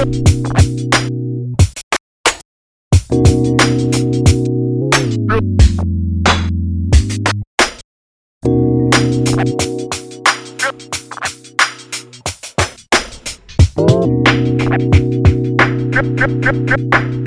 Drip, drip, drip, drip.